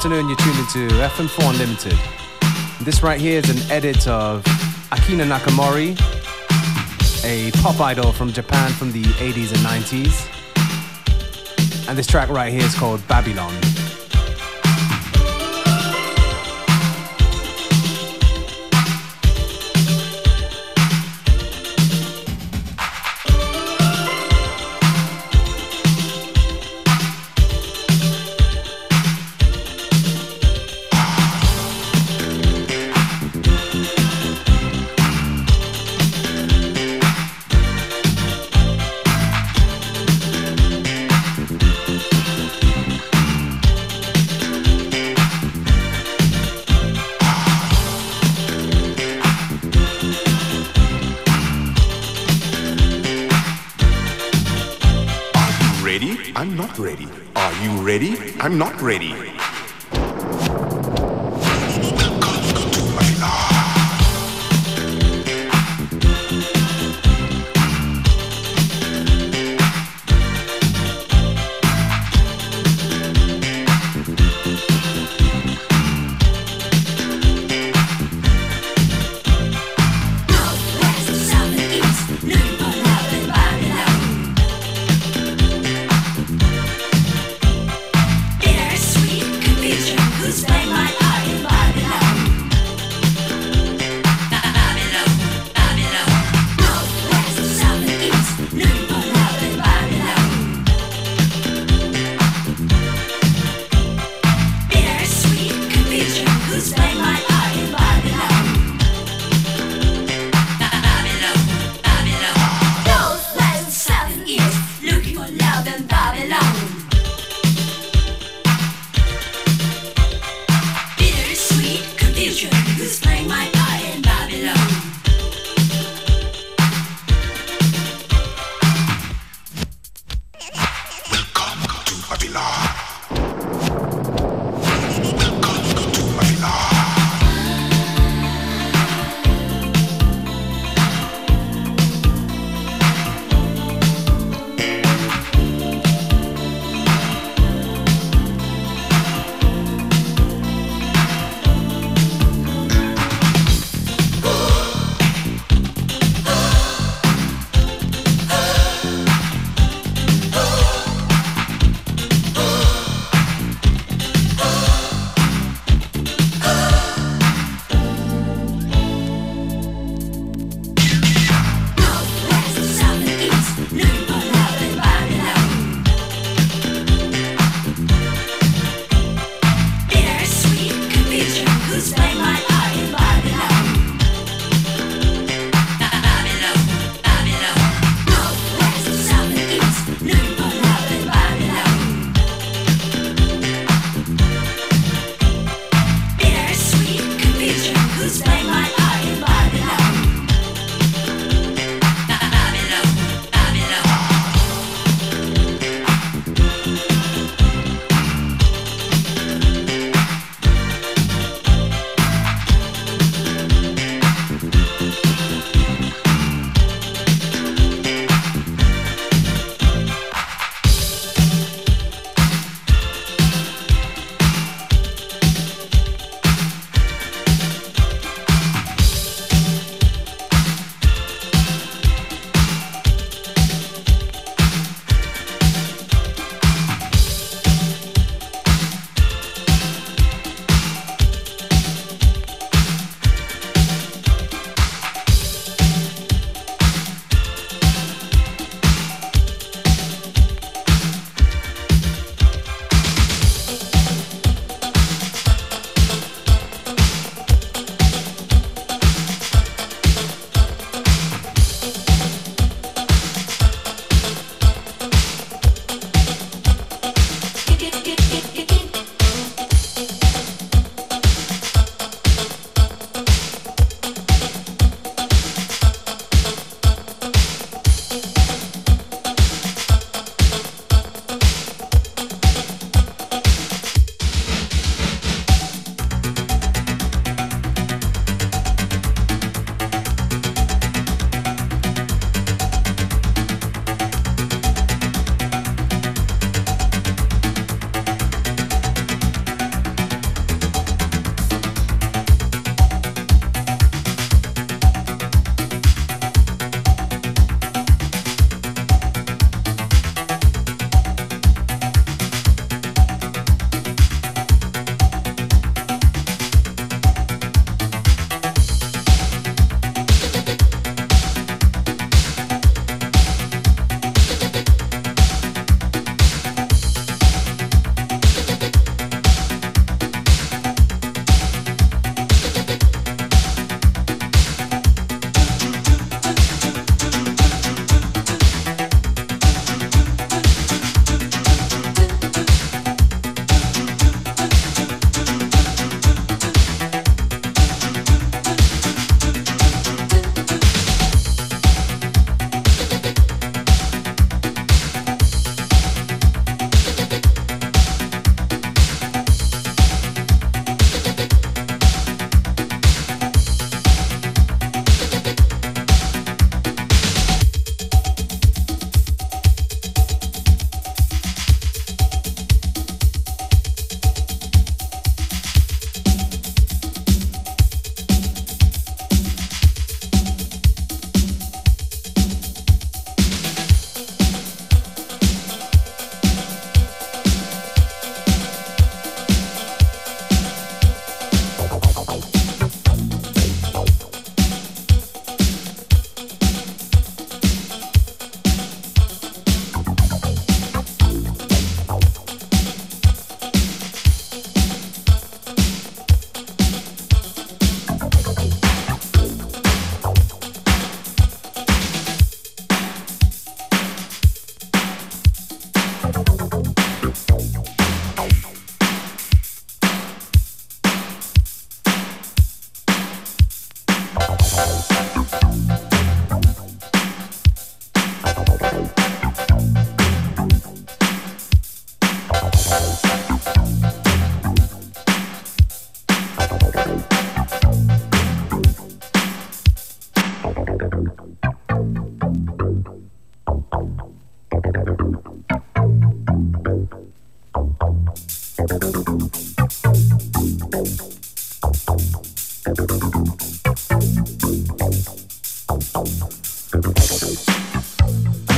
afternoon. You're tuned into FM4 Unlimited. This right here is an edit of Akina Nakamori, a pop idol from Japan from the 80s and 90s. And this track right here is called Babylon. Ready.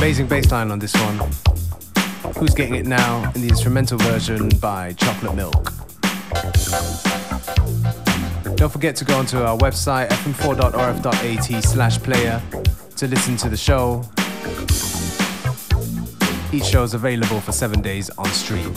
Amazing bass line on this one. Who's getting it now in the instrumental version by Chocolate Milk. Don't forget to go onto our website fm4.orf.at slash player to listen to the show. Each show is available for seven days on stream.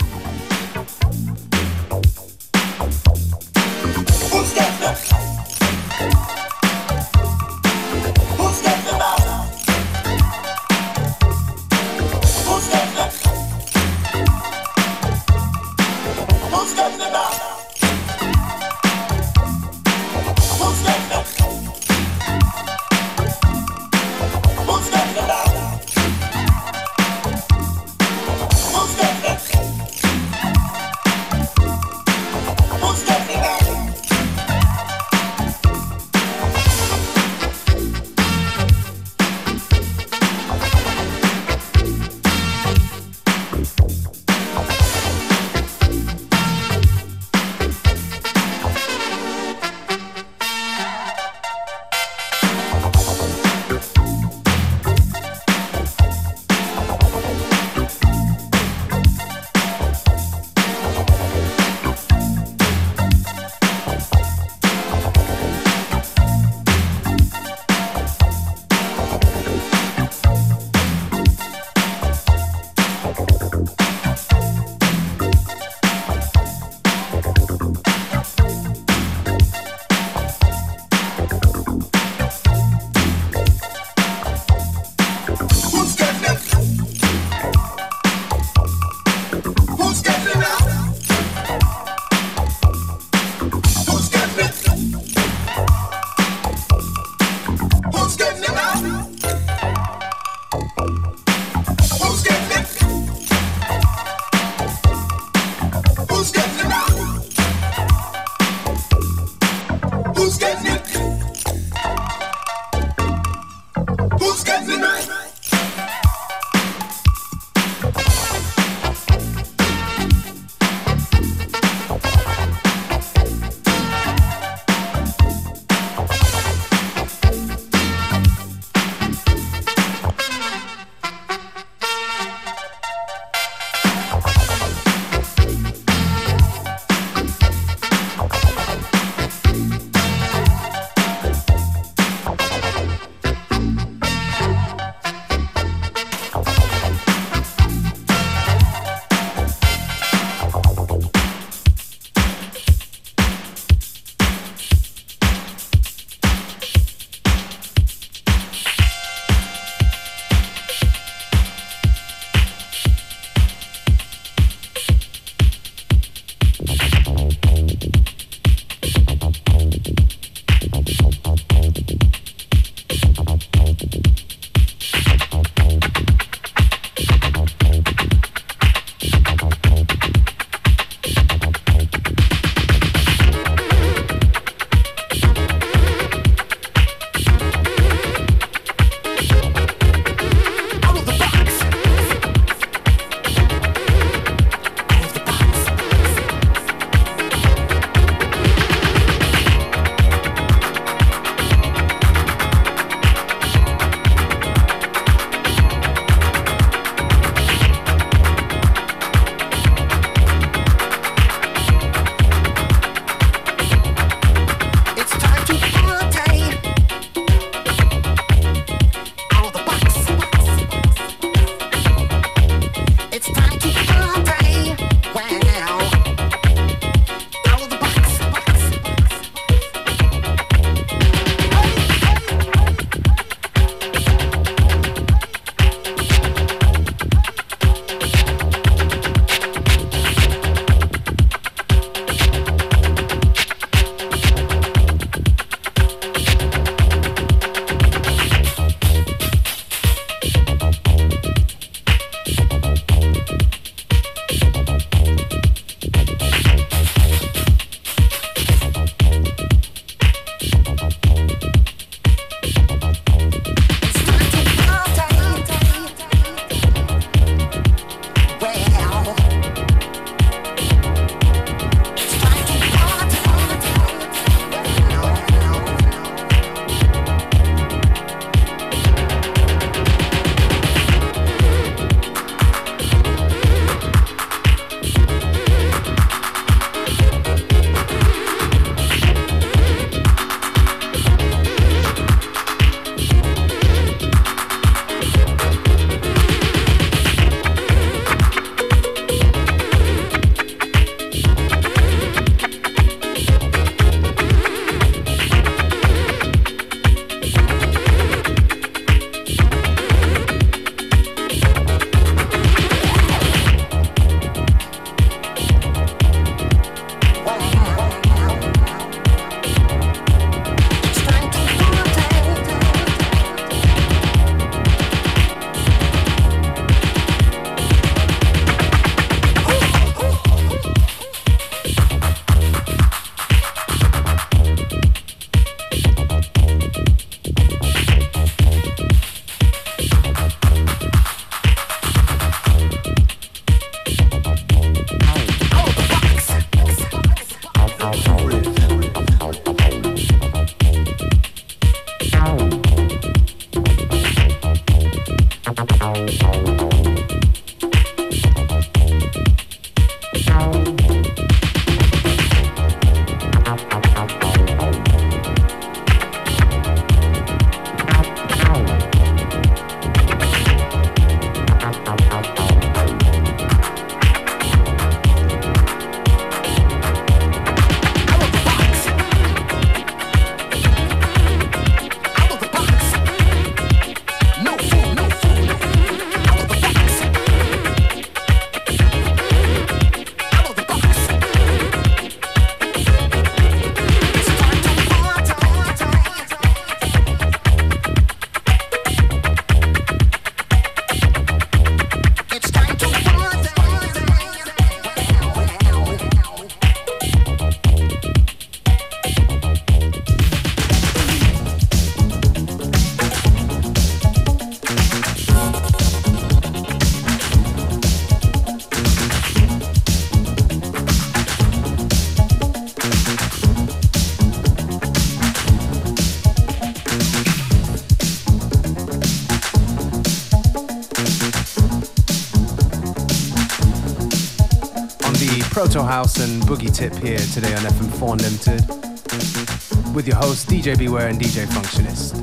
Proto House and Boogie Tip here today on FM4 Unlimited with your hosts DJ Beware and DJ Functionist.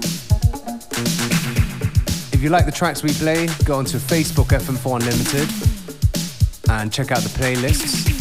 If you like the tracks we play, go onto Facebook FM4 Unlimited and check out the playlists.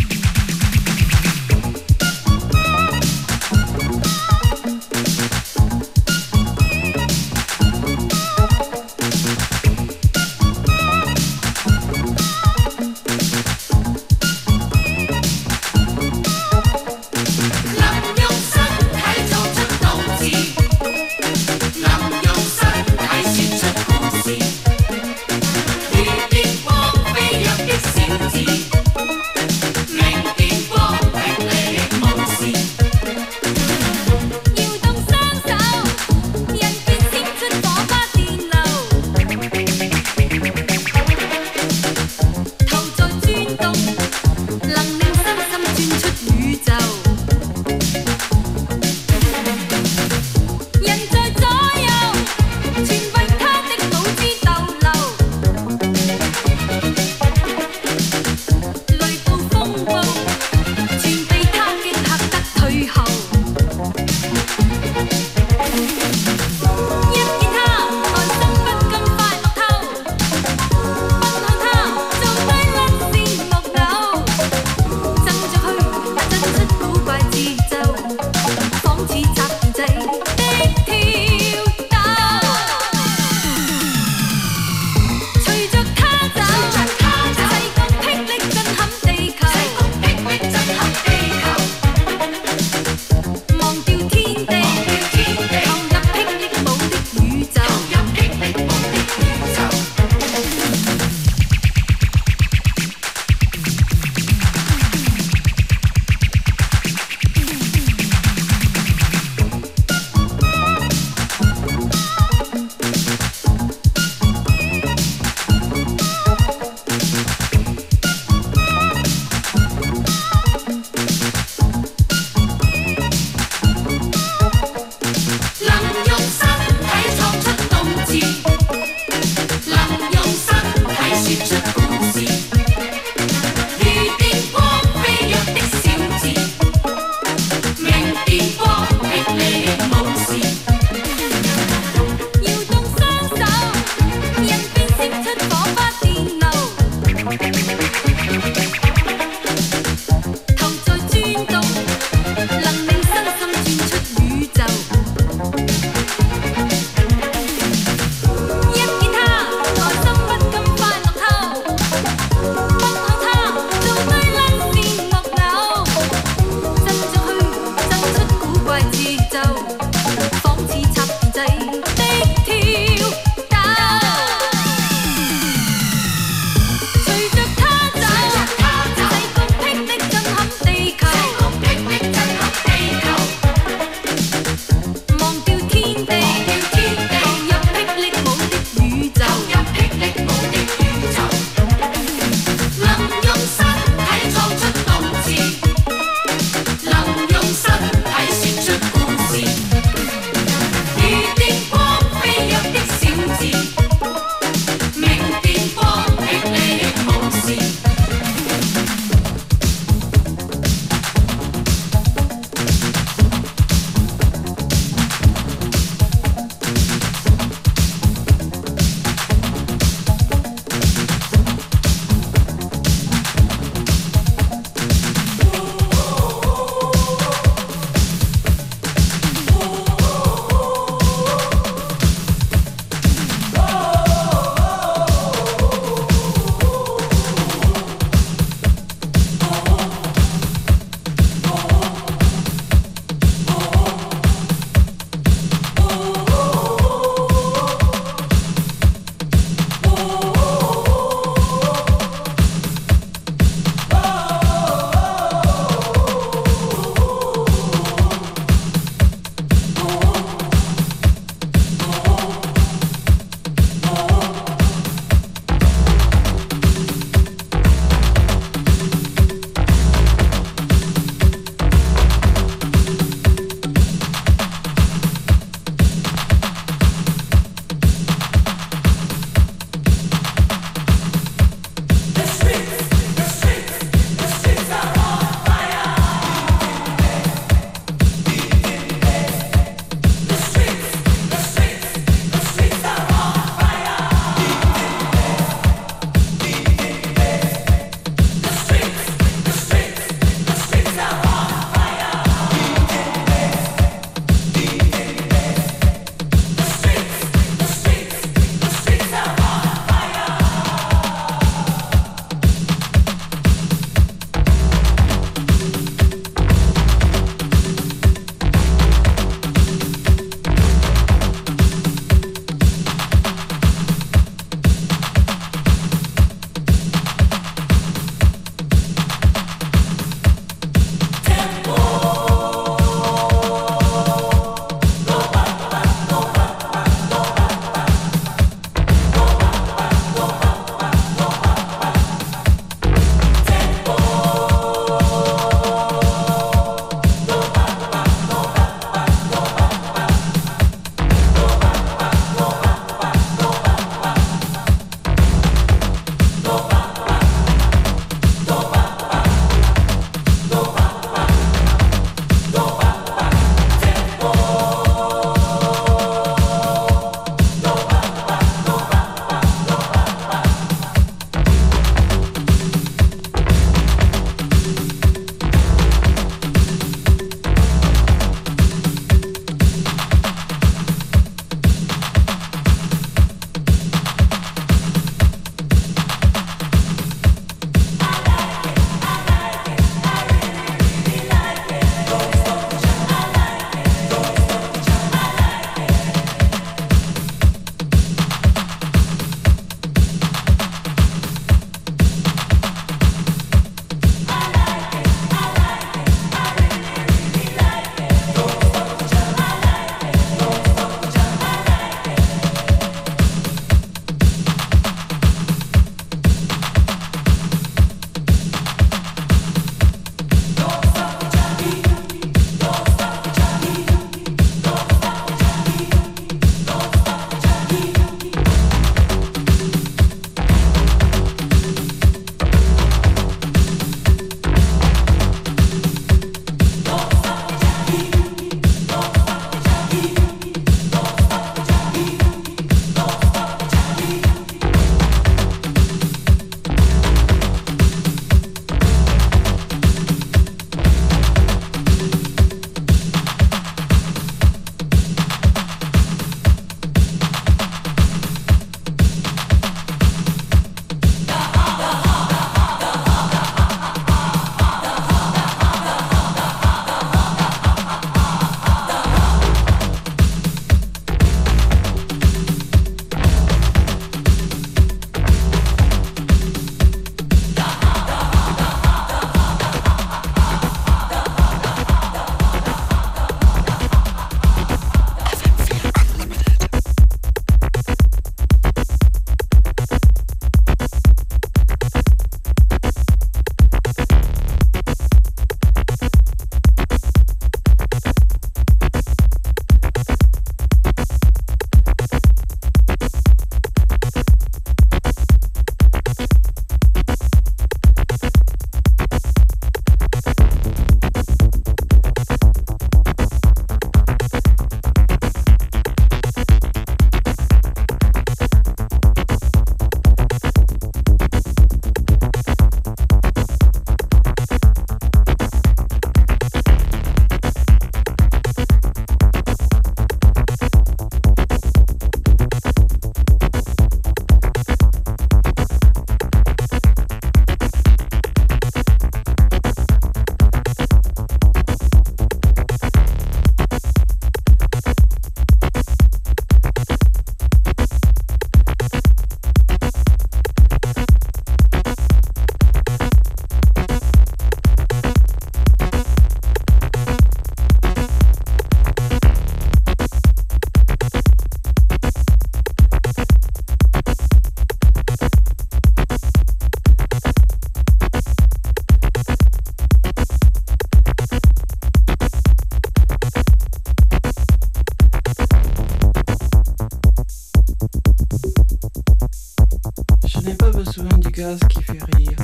Qui fait rire.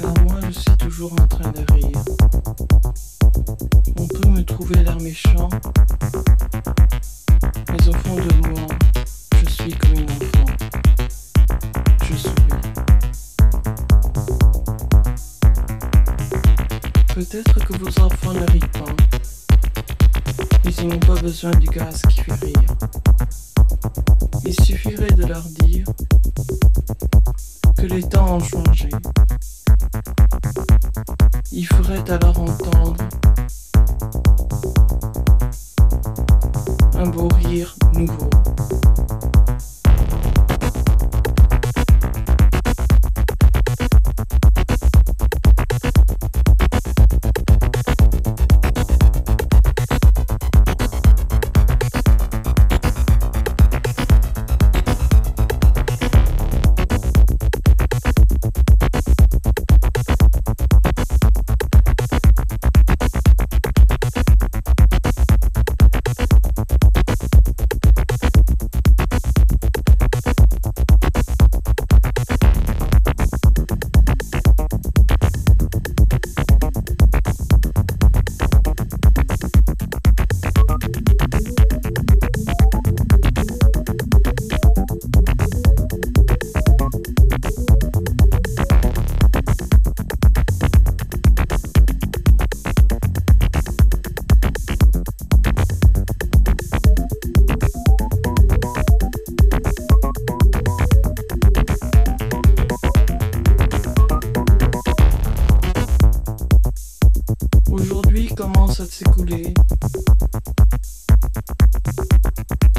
Car moi je suis toujours en train de rire. On peut me trouver l'air méchant, mais au fond de moi, je suis comme une enfant. Je souris. Peut-être que vos enfants ne rient pas, mais ils n'ont pas besoin du gaz qui fait rire. Il suffirait de leur dire que les temps ont changé. Il ferait alors entendre un beau rire nouveau.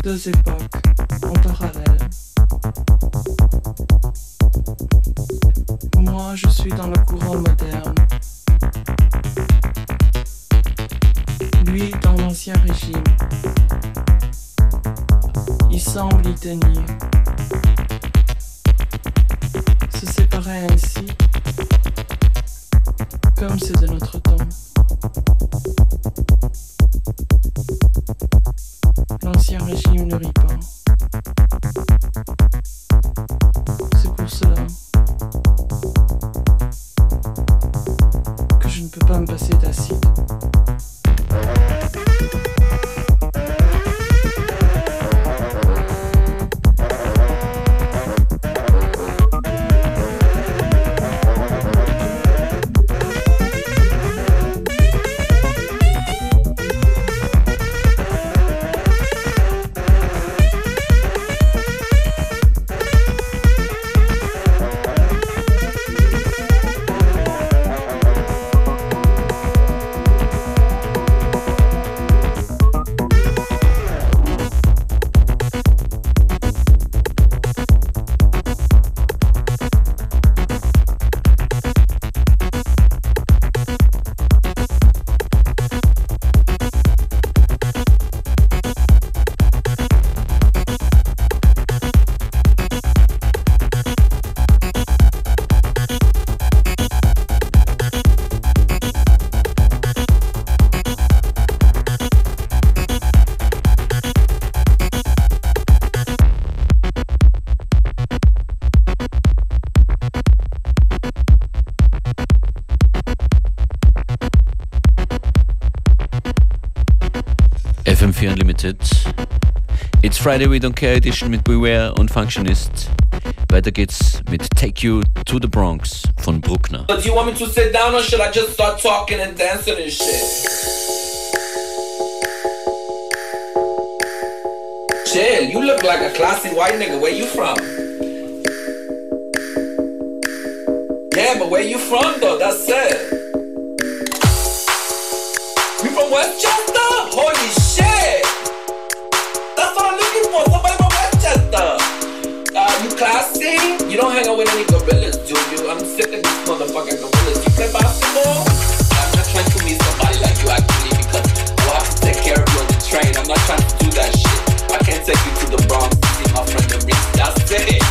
Deux époques en parallèle. Moi, je suis dans le courant moderne. Lui, dans l'ancien régime. Il semble y tenir. Friday We Don't Care Edition mit Beware und Functionist. Weiter geht's mit Take You to the Bronx von Bruckner. Do you want me to sit down or should I just start talking and dancing and shit? Chill, you look like a classy white nigga. Where you from? Yeah, but where you from though? That's it. You from Westchester? Holy shit! Somebody. Uh, you classy? You don't hang out with any gorillas, do you? I'm sick of these motherfucking gorillas. You play basketball? I'm not trying to meet somebody like you actually because I'll have to take care of you on the train. I'm not trying to do that shit. I can't take you to the Bronx to see my friend the Reese. That's it.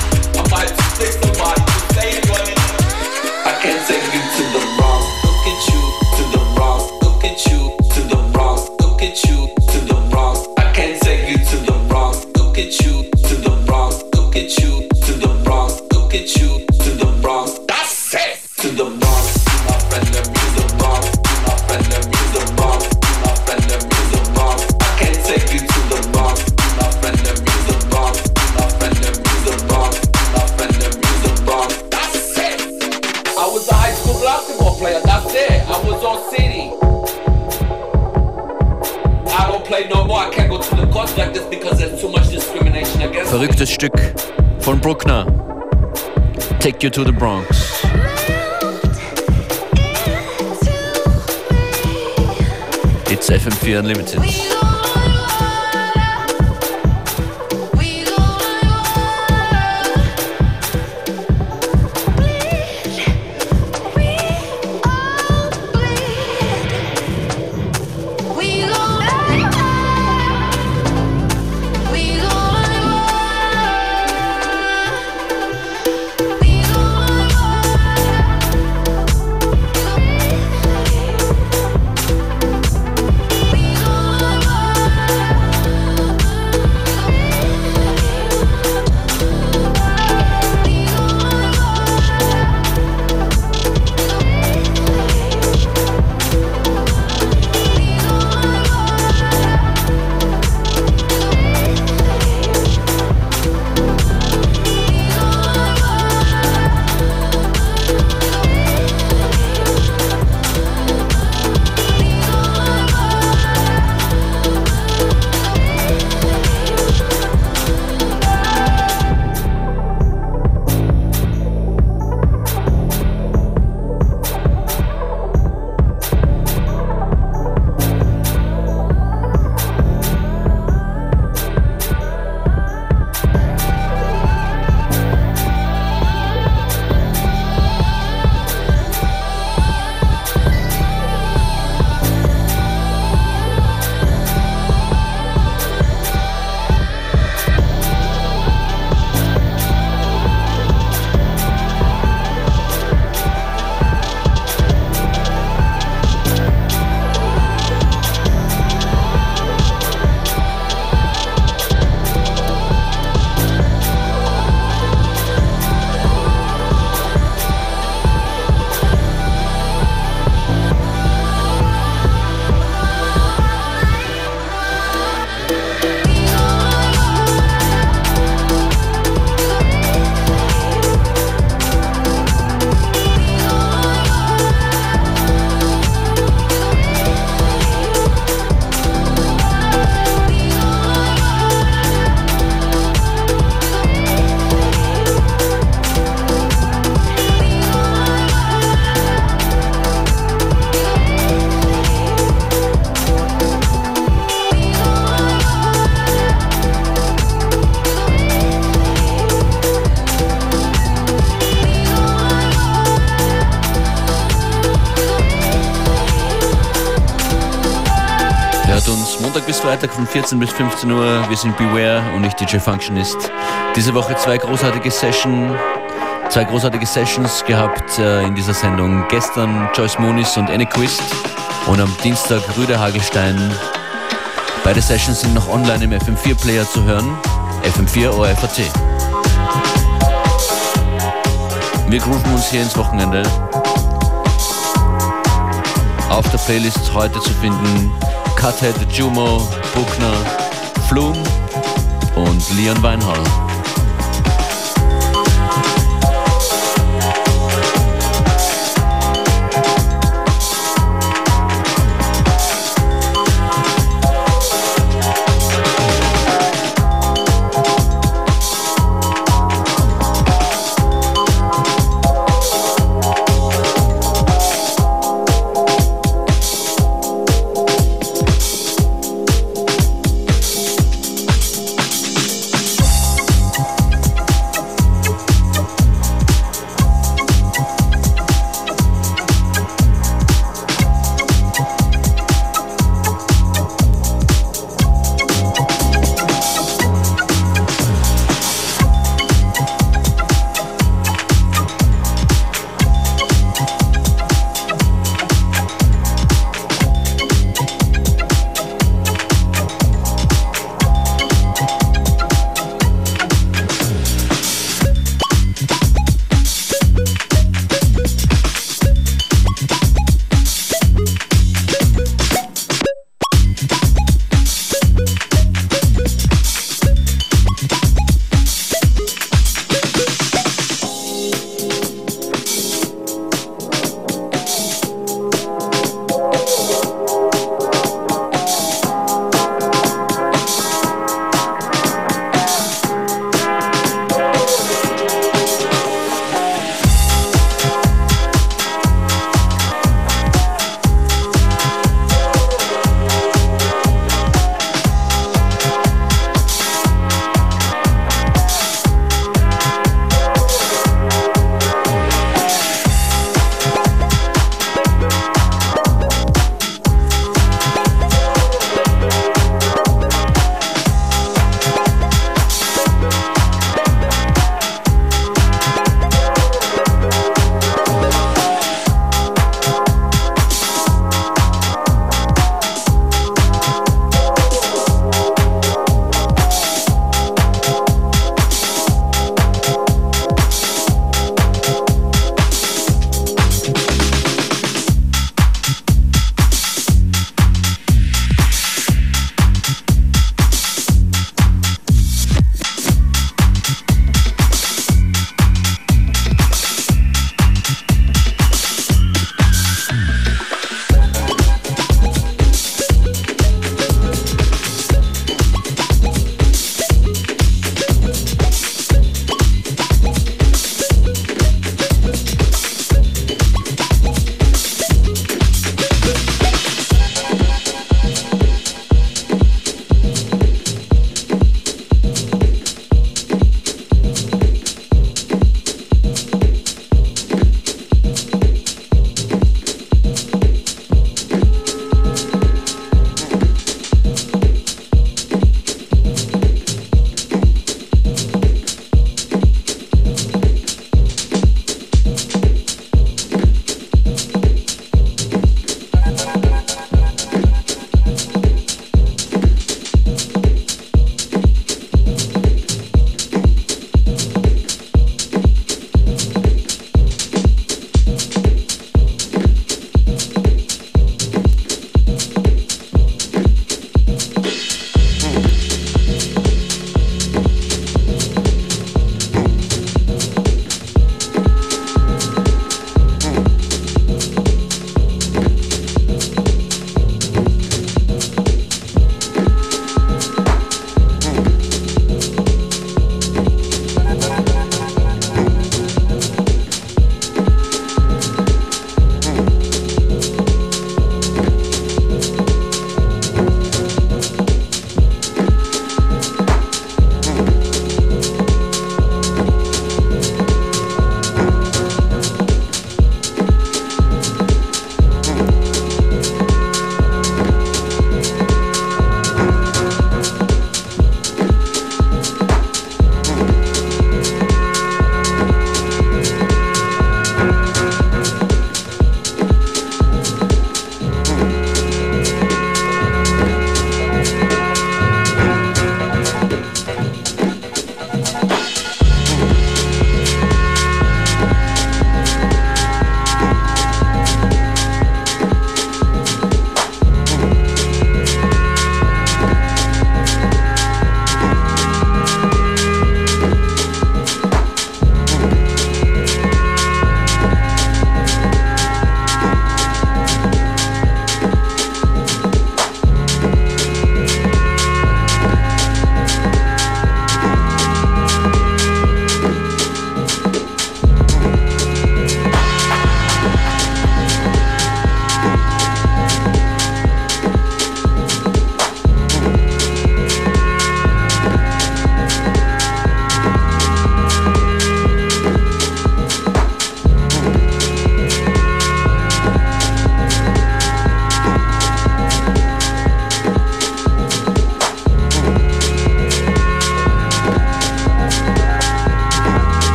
a basketball player. That's it. I was on city. I don't play no more. I can't go to the courts like this because there's too much discrimination against Verrücktes me. Stück von Bruckner. Take you to the Bronx. It's FM4 Unlimited. Freitag von 14 bis 15 Uhr. Wir sind Beware und ich DJ Functionist. Diese Woche zwei großartige Sessions, zwei großartige Sessions gehabt äh, in dieser Sendung. Gestern Joyce Moonis und Annie Quist und am Dienstag Rüder Hagelstein. Beide Sessions sind noch online im FM4 Player zu hören. FM4 ORFAT. Wir grooven uns hier ins Wochenende. Auf der Playlist heute zu finden Cuthead, Jumo, Buckner, Flum und Leon Weinhall.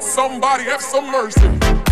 Somebody have some mercy.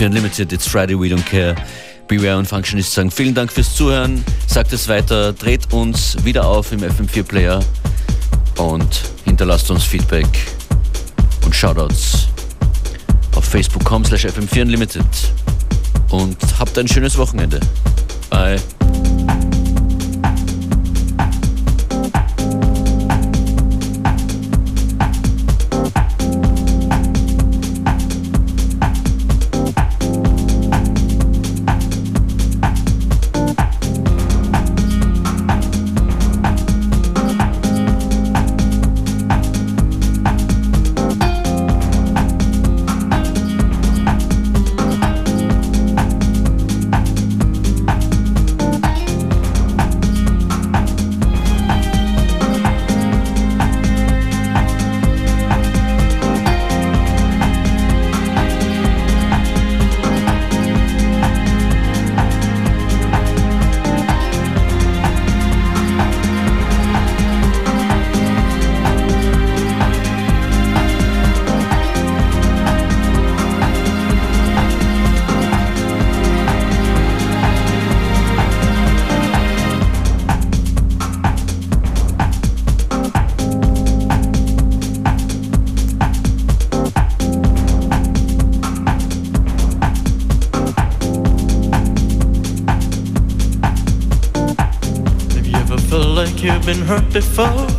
FM4 Unlimited, it's Friday, we don't care. Beware und Functionist sagen vielen Dank fürs Zuhören. Sagt es weiter, dreht uns wieder auf im FM4 Player und hinterlasst uns Feedback und Shoutouts auf facebook.com slash FM4 Unlimited. Und habt ein schönes Wochenende. Bye. Before.